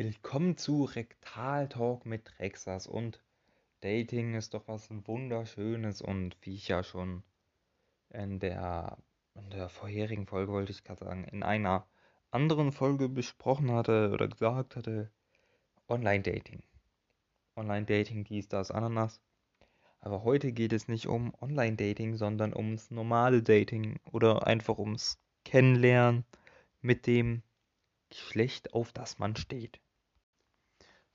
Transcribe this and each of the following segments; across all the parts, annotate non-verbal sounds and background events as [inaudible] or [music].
Willkommen zu Rektal Talk mit Rexas und Dating ist doch was Wunderschönes und wie ich ja schon in der, in der vorherigen Folge, wollte ich gerade sagen, in einer anderen Folge besprochen hatte oder gesagt hatte, Online-Dating. Online-Dating, dies, das, Ananas. Aber heute geht es nicht um Online-Dating, sondern ums normale Dating oder einfach ums Kennenlernen mit dem Geschlecht, auf das man steht.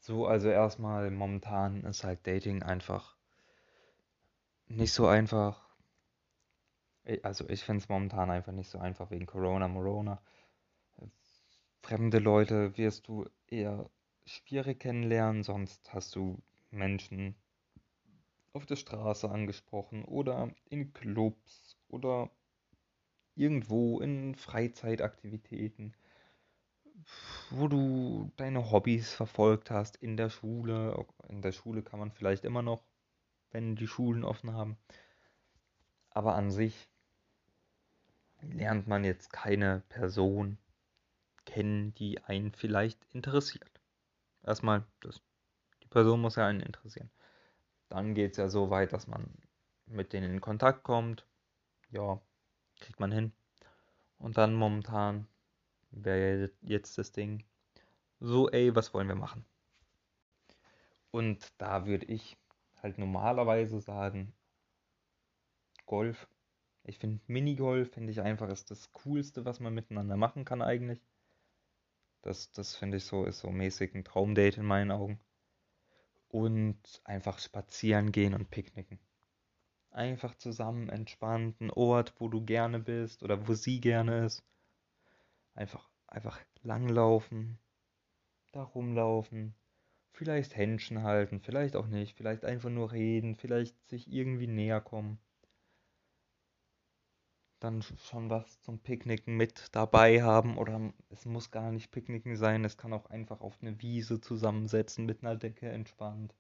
So, also erstmal momentan ist halt Dating einfach nicht so einfach. Also ich finde es momentan einfach nicht so einfach wegen Corona, Morona. Fremde Leute wirst du eher schwierig kennenlernen, sonst hast du Menschen auf der Straße angesprochen oder in Clubs oder irgendwo in Freizeitaktivitäten wo du deine Hobbys verfolgt hast in der Schule. In der Schule kann man vielleicht immer noch, wenn die Schulen offen haben. Aber an sich lernt man jetzt keine Person kennen, die einen vielleicht interessiert. Erstmal, das, die Person muss ja einen interessieren. Dann geht es ja so weit, dass man mit denen in Kontakt kommt. Ja, kriegt man hin. Und dann momentan wäre jetzt das Ding. So, ey, was wollen wir machen? Und da würde ich halt normalerweise sagen, Golf. Ich finde Minigolf, finde ich einfach, ist das Coolste, was man miteinander machen kann eigentlich. Das, das finde ich so, ist so mäßig ein Traumdate in meinen Augen. Und einfach spazieren gehen und picknicken. Einfach zusammen entspannt, ein Ort, wo du gerne bist oder wo sie gerne ist einfach, einfach langlaufen, da rumlaufen, vielleicht Händchen halten, vielleicht auch nicht, vielleicht einfach nur reden, vielleicht sich irgendwie näher kommen. Dann schon was zum Picknicken mit dabei haben oder es muss gar nicht Picknicken sein, es kann auch einfach auf eine Wiese zusammensetzen mit einer Decke entspannt.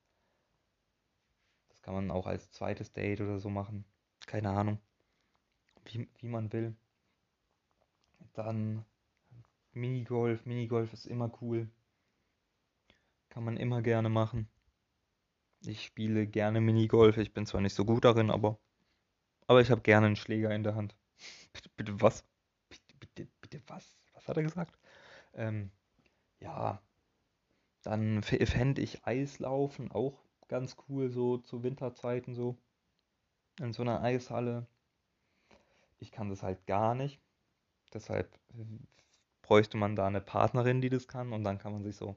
Das kann man auch als zweites Date oder so machen. Keine Ahnung. Wie, wie man will. Dann Minigolf, Minigolf ist immer cool. Kann man immer gerne machen. Ich spiele gerne Minigolf. Ich bin zwar nicht so gut darin, aber, aber ich habe gerne einen Schläger in der Hand. [laughs] bitte, bitte was? Bitte, bitte, bitte was? Was hat er gesagt? Ähm, ja, dann fände ich Eislaufen auch ganz cool, so zu Winterzeiten so. In so einer Eishalle. Ich kann das halt gar nicht. Deshalb bräuchte man da eine Partnerin, die das kann und dann kann man sich so,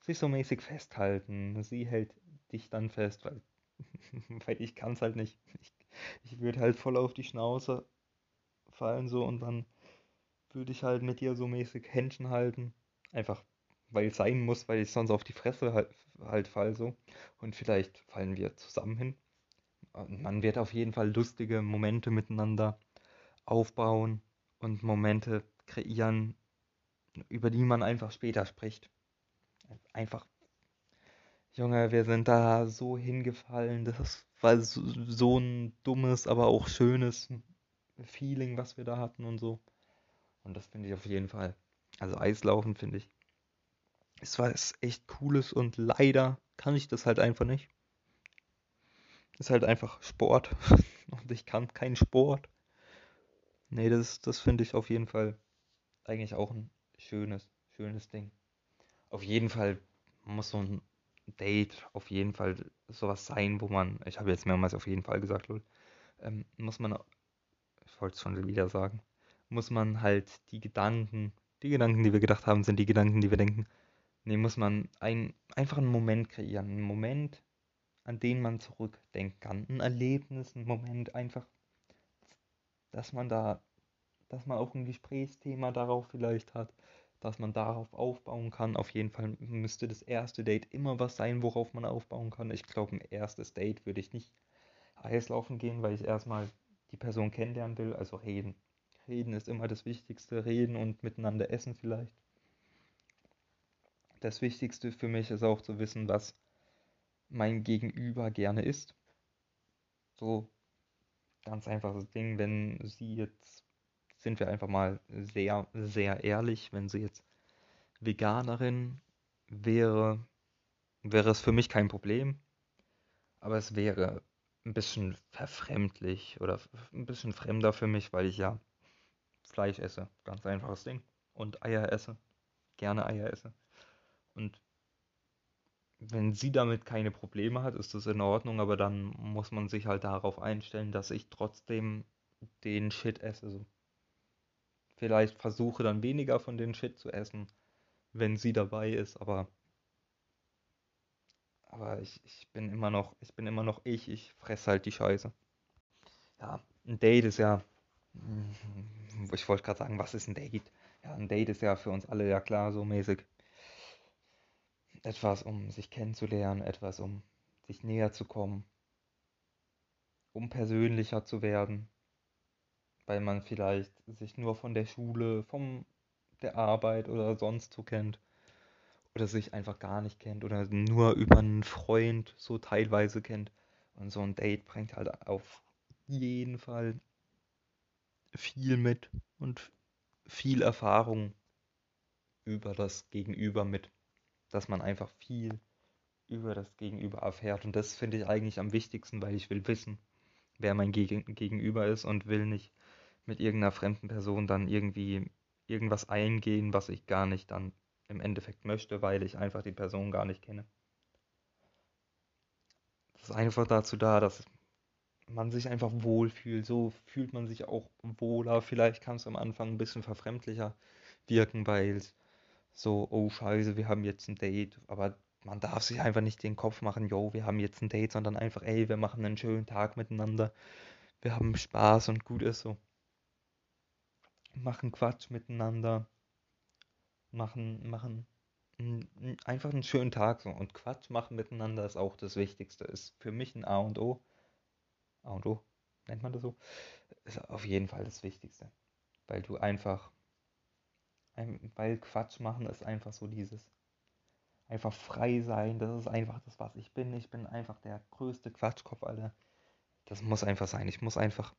sich so mäßig festhalten. Sie hält dich dann fest, weil, [laughs] weil ich kann es halt nicht. Ich, ich würde halt voll auf die Schnauze fallen so und dann würde ich halt mit dir so mäßig Händchen halten. Einfach, weil es sein muss, weil ich sonst auf die Fresse halt, halt fall so. Und vielleicht fallen wir zusammen hin. Man wird auf jeden Fall lustige Momente miteinander aufbauen und Momente kreieren, über die man einfach später spricht. Einfach, Junge, wir sind da so hingefallen. Das war so, so ein dummes, aber auch schönes Feeling, was wir da hatten und so. Und das finde ich auf jeden Fall. Also Eislaufen finde ich. Es war echt cooles und leider kann ich das halt einfach nicht. Ist halt einfach Sport. [laughs] und ich kann keinen Sport. Nee, das, das finde ich auf jeden Fall eigentlich auch ein schönes, schönes Ding. Auf jeden Fall muss so ein Date auf jeden Fall sowas sein, wo man, ich habe jetzt mehrmals auf jeden Fall gesagt, lol, ähm, muss man, ich wollte es schon wieder sagen, muss man halt die Gedanken, die Gedanken, die wir gedacht haben, sind die Gedanken, die wir denken. Nee, muss man ein, einfach einen Moment kreieren. Einen Moment, an den man zurückdenken kann. Ein Erlebnis, ein Moment einfach, dass man da, dass man auch ein Gesprächsthema darauf vielleicht hat dass man darauf aufbauen kann. Auf jeden Fall müsste das erste Date immer was sein, worauf man aufbauen kann. Ich glaube, ein erstes Date würde ich nicht Eislaufen gehen, weil ich erstmal die Person kennenlernen will, also reden. Reden ist immer das Wichtigste, reden und miteinander essen vielleicht. Das Wichtigste für mich ist auch zu wissen, was mein Gegenüber gerne isst. So ganz einfaches Ding, wenn sie jetzt sind wir einfach mal sehr, sehr ehrlich, wenn sie jetzt Veganerin wäre, wäre es für mich kein Problem, aber es wäre ein bisschen verfremdlich oder ein bisschen fremder für mich, weil ich ja Fleisch esse. Ganz einfaches Ding. Und Eier esse. Gerne Eier esse. Und wenn sie damit keine Probleme hat, ist das in Ordnung, aber dann muss man sich halt darauf einstellen, dass ich trotzdem den Shit esse. So. Vielleicht versuche dann weniger von den Shit zu essen, wenn sie dabei ist, aber aber ich, ich bin immer noch, ich bin immer noch ich, ich fresse halt die Scheiße. Ja, ein Date ist ja, hm, ich wollte gerade sagen, was ist ein Date? Ja, ein Date ist ja für uns alle ja klar so mäßig. Etwas, um sich kennenzulernen, etwas, um sich näher zu kommen, um persönlicher zu werden, weil man vielleicht sich nur von der Schule, von der Arbeit oder sonst so kennt oder sich einfach gar nicht kennt oder nur über einen Freund so teilweise kennt. Und so ein Date bringt halt auf jeden Fall viel mit und viel Erfahrung über das Gegenüber mit, dass man einfach viel über das Gegenüber erfährt. Und das finde ich eigentlich am wichtigsten, weil ich will wissen, wer mein Gegenüber ist und will nicht mit irgendeiner fremden Person dann irgendwie irgendwas eingehen, was ich gar nicht dann im Endeffekt möchte, weil ich einfach die Person gar nicht kenne. Das ist einfach dazu da, dass man sich einfach wohlfühlt. So fühlt man sich auch wohler. Vielleicht kann es am Anfang ein bisschen verfremdlicher wirken, weil so, oh scheiße, wir haben jetzt ein Date. Aber man darf sich einfach nicht den Kopf machen, yo, wir haben jetzt ein Date, sondern einfach, ey, wir machen einen schönen Tag miteinander. Wir haben Spaß und gut ist so. Machen Quatsch miteinander machen, machen einfach einen schönen Tag so. Und Quatsch machen miteinander ist auch das Wichtigste. Ist für mich ein A und O. A und O, nennt man das so? Ist auf jeden Fall das Wichtigste. Weil du einfach, weil Quatsch machen ist einfach so dieses, einfach frei sein. Das ist einfach das, was ich bin. Ich bin einfach der größte Quatschkopf, Alter. Das muss einfach sein. Ich muss einfach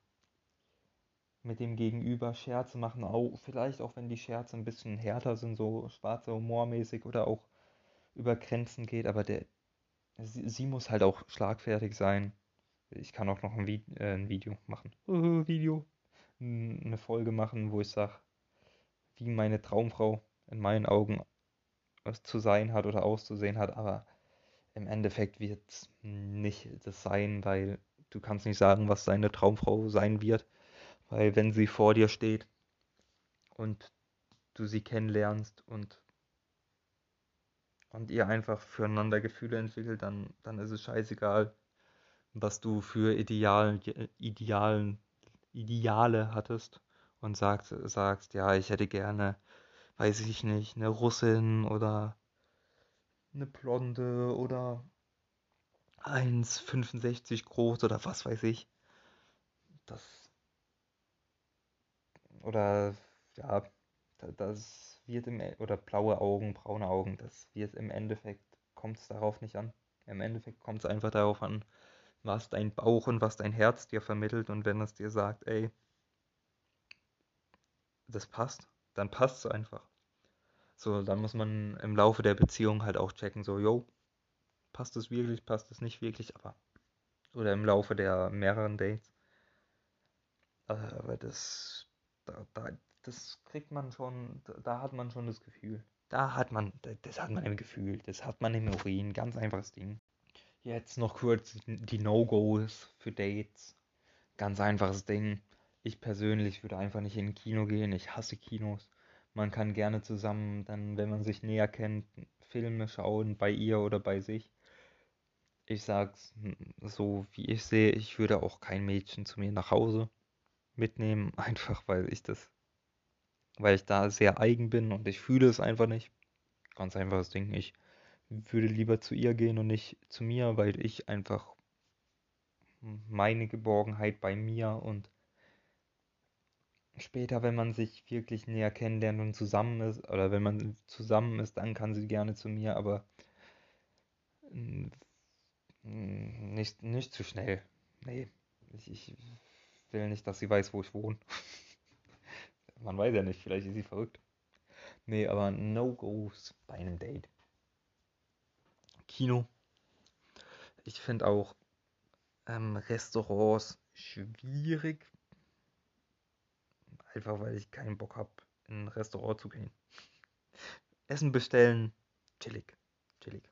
mit dem Gegenüber Scherze machen, auch, vielleicht auch wenn die Scherze ein bisschen härter sind, so schwarze Humormäßig oder auch über Grenzen geht, aber der, sie, sie muss halt auch schlagfertig sein. Ich kann auch noch ein, Vi äh, ein Video machen. Uh, [laughs] Video. Eine Folge machen, wo ich sage, wie meine Traumfrau in meinen Augen zu sein hat oder auszusehen hat, aber im Endeffekt wird es nicht das sein, weil du kannst nicht sagen, was deine Traumfrau sein wird weil wenn sie vor dir steht und du sie kennenlernst und, und ihr einfach füreinander Gefühle entwickelt, dann, dann ist es scheißegal, was du für Ideal, Idealen, Ideale hattest und sagst, sagst, ja, ich hätte gerne, weiß ich nicht, eine Russin oder eine Blonde oder 1,65 groß oder was weiß ich. Das oder ja, das wird im oder blaue Augen, braune Augen, das wird im Endeffekt kommt es darauf nicht an. Im Endeffekt kommt es einfach darauf an, was dein Bauch und was dein Herz dir vermittelt und wenn es dir sagt, ey, das passt, dann passt es einfach. So, dann muss man im Laufe der Beziehung halt auch checken, so, yo, passt es wirklich, passt es nicht wirklich, aber oder im Laufe der mehreren Dates. Aber das da, da, das kriegt man schon, da hat man schon das Gefühl. Da hat man, das hat man im Gefühl, das hat man im Urin, ganz einfaches Ding. Jetzt noch kurz die No-Gos für Dates. Ganz einfaches Ding. Ich persönlich würde einfach nicht in ein Kino gehen. Ich hasse Kinos. Man kann gerne zusammen, dann, wenn man sich näher kennt, Filme schauen, bei ihr oder bei sich. Ich sag's so, wie ich sehe, ich würde auch kein Mädchen zu mir nach Hause mitnehmen, [laughs] einfach weil ich das, weil ich da sehr eigen bin und ich fühle es einfach nicht. Ganz einfaches Ding. Ich würde lieber zu ihr gehen und nicht zu mir, weil ich einfach meine Geborgenheit bei mir und später, wenn man sich wirklich näher kennenlernt und zusammen ist, oder wenn man zusammen ist, dann kann sie gerne zu mir, aber nicht, nicht zu schnell. Nee, ich, ich will nicht, dass sie weiß, wo ich wohne. [laughs] Man weiß ja nicht, vielleicht ist sie verrückt. Nee, aber No-Gos bei einem Date. Kino. Ich finde auch ähm, Restaurants schwierig. Einfach weil ich keinen Bock habe, in ein Restaurant zu gehen. Essen bestellen, chillig, chillig.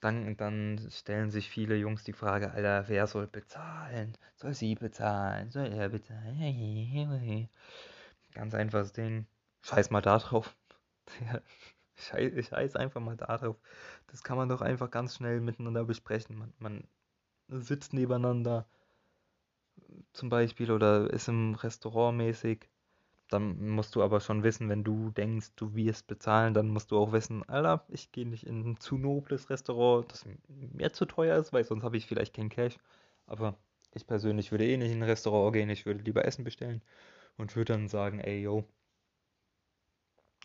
Dann, dann stellen sich viele Jungs die Frage, Alter, wer soll bezahlen? Soll sie bezahlen? Soll er bezahlen? [laughs] Ganz einfaches Ding. Scheiß mal da drauf. [laughs] scheiß, scheiß einfach mal da drauf. Das kann man doch einfach ganz schnell miteinander besprechen. Man, man sitzt nebeneinander zum Beispiel oder ist im Restaurant mäßig dann musst du aber schon wissen, wenn du denkst, du wirst bezahlen, dann musst du auch wissen, Alter, ich gehe nicht in ein zu nobles Restaurant, das mir zu teuer ist, weil sonst habe ich vielleicht kein Cash. Aber ich persönlich würde eh nicht in ein Restaurant gehen, ich würde lieber Essen bestellen und würde dann sagen, ey, yo,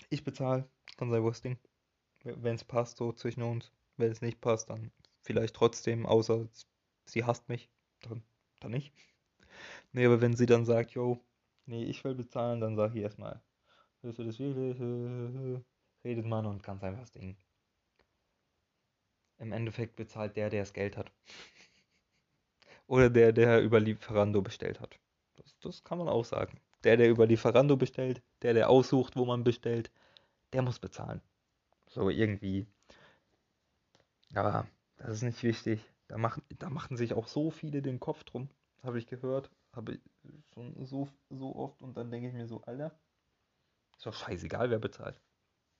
ich bezahle, sein Ding. Wenn es passt, so zwischen uns. Wenn es nicht passt, dann vielleicht trotzdem, außer sie hasst mich, dann, dann nicht. Nee, aber wenn sie dann sagt, yo, nee, ich will bezahlen, dann sag ich erstmal, hörst du das wirklich? [laughs] Redet man und ganz einfach Ding. Im Endeffekt bezahlt der, der das Geld hat. [laughs] Oder der, der über Lieferando bestellt hat. Das, das kann man auch sagen. Der, der über Lieferando bestellt, der, der aussucht, wo man bestellt, der muss bezahlen. So irgendwie. Aber das ist nicht wichtig. Da machen, da machen sich auch so viele den Kopf drum, habe ich gehört. Habe ich schon so, so oft und dann denke ich mir so, Alter, ist doch scheißegal, wer bezahlt.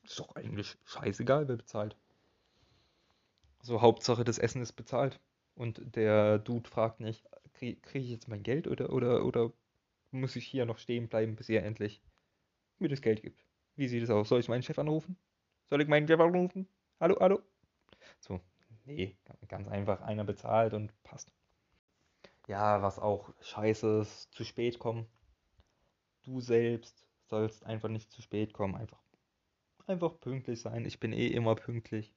Ist doch eigentlich scheißegal, wer bezahlt. So, Hauptsache, das Essen ist bezahlt. Und der Dude fragt nicht, kriege krieg ich jetzt mein Geld oder, oder, oder muss ich hier noch stehen bleiben, bis er endlich mir das Geld gibt? Wie sieht es aus? Soll ich meinen Chef anrufen? Soll ich meinen Chef anrufen? Hallo, hallo? So, nee, ganz einfach, einer bezahlt und passt. Ja, was auch scheiße ist, zu spät kommen. Du selbst sollst einfach nicht zu spät kommen, einfach. Einfach pünktlich sein. Ich bin eh immer pünktlich.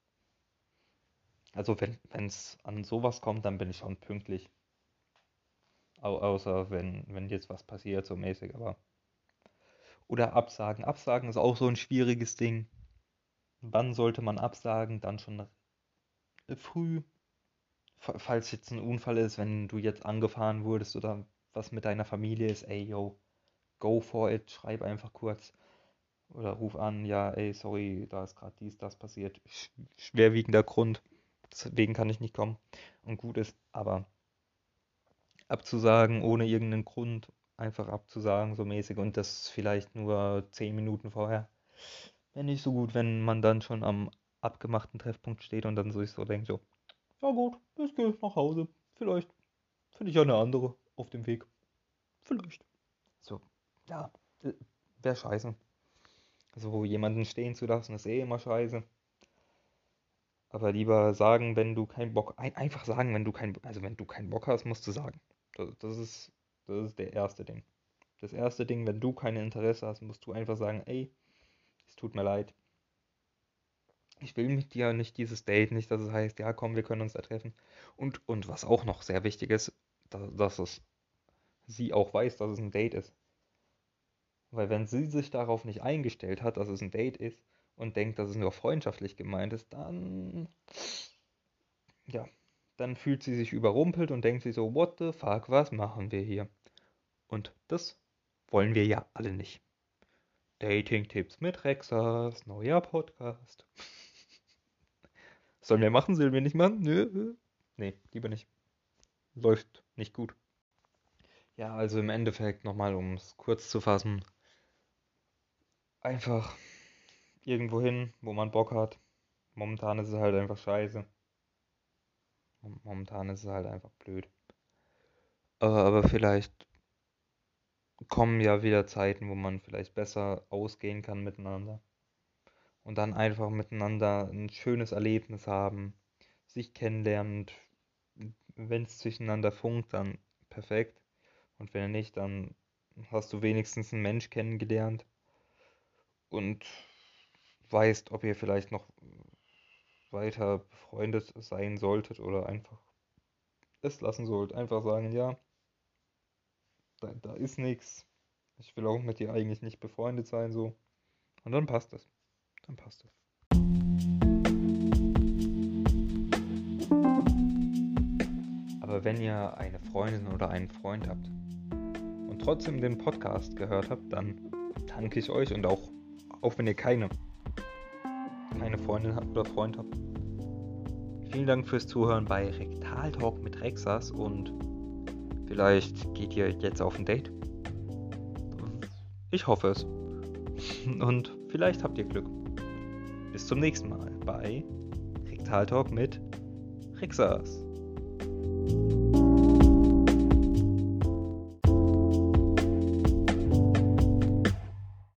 Also wenn es an sowas kommt, dann bin ich schon pünktlich. Au außer wenn, wenn jetzt was passiert, so mäßig, aber. Oder absagen. Absagen ist auch so ein schwieriges Ding. Wann sollte man absagen? Dann schon früh falls jetzt ein Unfall ist, wenn du jetzt angefahren wurdest oder was mit deiner Familie ist, ey, yo, go for it, schreib einfach kurz oder ruf an, ja, ey, sorry, da ist gerade dies, das passiert, schwerwiegender Grund, deswegen kann ich nicht kommen. Und gut ist, aber abzusagen ohne irgendeinen Grund, einfach abzusagen, so mäßig und das vielleicht nur 10 Minuten vorher, wäre nicht so gut, wenn man dann schon am abgemachten Treffpunkt steht und dann so ich so denkt, so, ja gut, ich gehe nach Hause. Vielleicht finde ich eine andere auf dem Weg. Vielleicht. So, ja, äh, wäre scheiße. So jemanden stehen zu lassen, ist eh immer scheiße. Aber lieber sagen, wenn du keinen Bock, ein, einfach sagen, wenn du keinen, also wenn du keinen Bock hast, musst du sagen. Das, das ist, das ist der erste Ding. Das erste Ding, wenn du kein Interesse hast, musst du einfach sagen, ey, es tut mir leid, ich will mit dir nicht dieses Date, nicht, dass es heißt, ja komm, wir können uns da treffen. Und, und was auch noch sehr wichtig ist, dass, dass es sie auch weiß, dass es ein Date ist. Weil wenn sie sich darauf nicht eingestellt hat, dass es ein Date ist und denkt, dass es nur freundschaftlich gemeint ist, dann ja, dann fühlt sie sich überrumpelt und denkt sich so, what the fuck, was machen wir hier? Und das wollen wir ja alle nicht. Dating-Tipps mit Rexas, neuer Podcast. Sollen wir machen, sollen wir nicht machen? Nö. Nee, lieber nicht. Läuft nicht gut. Ja, also im Endeffekt nochmal, um es kurz zu fassen. Einfach irgendwo hin, wo man Bock hat. Momentan ist es halt einfach scheiße. Momentan ist es halt einfach blöd. Aber vielleicht kommen ja wieder Zeiten, wo man vielleicht besser ausgehen kann miteinander und dann einfach miteinander ein schönes Erlebnis haben, sich kennenlernen wenn es zwischeneinander funkt, dann perfekt. Und wenn nicht, dann hast du wenigstens einen Mensch kennengelernt und weißt, ob ihr vielleicht noch weiter befreundet sein solltet oder einfach es lassen sollt. Einfach sagen, ja, da, da ist nichts. Ich will auch mit dir eigentlich nicht befreundet sein, so. Und dann passt es dann passt es. Aber wenn ihr eine Freundin oder einen Freund habt und trotzdem den Podcast gehört habt, dann danke ich euch und auch, auch wenn ihr keine, keine Freundin habt oder Freund habt. Vielen Dank fürs Zuhören bei Rektal Talk mit Rexas und vielleicht geht ihr jetzt auf ein Date. Ich hoffe es. [laughs] Und vielleicht habt ihr Glück. Bis zum nächsten Mal bei Rektal Talk mit Rexas.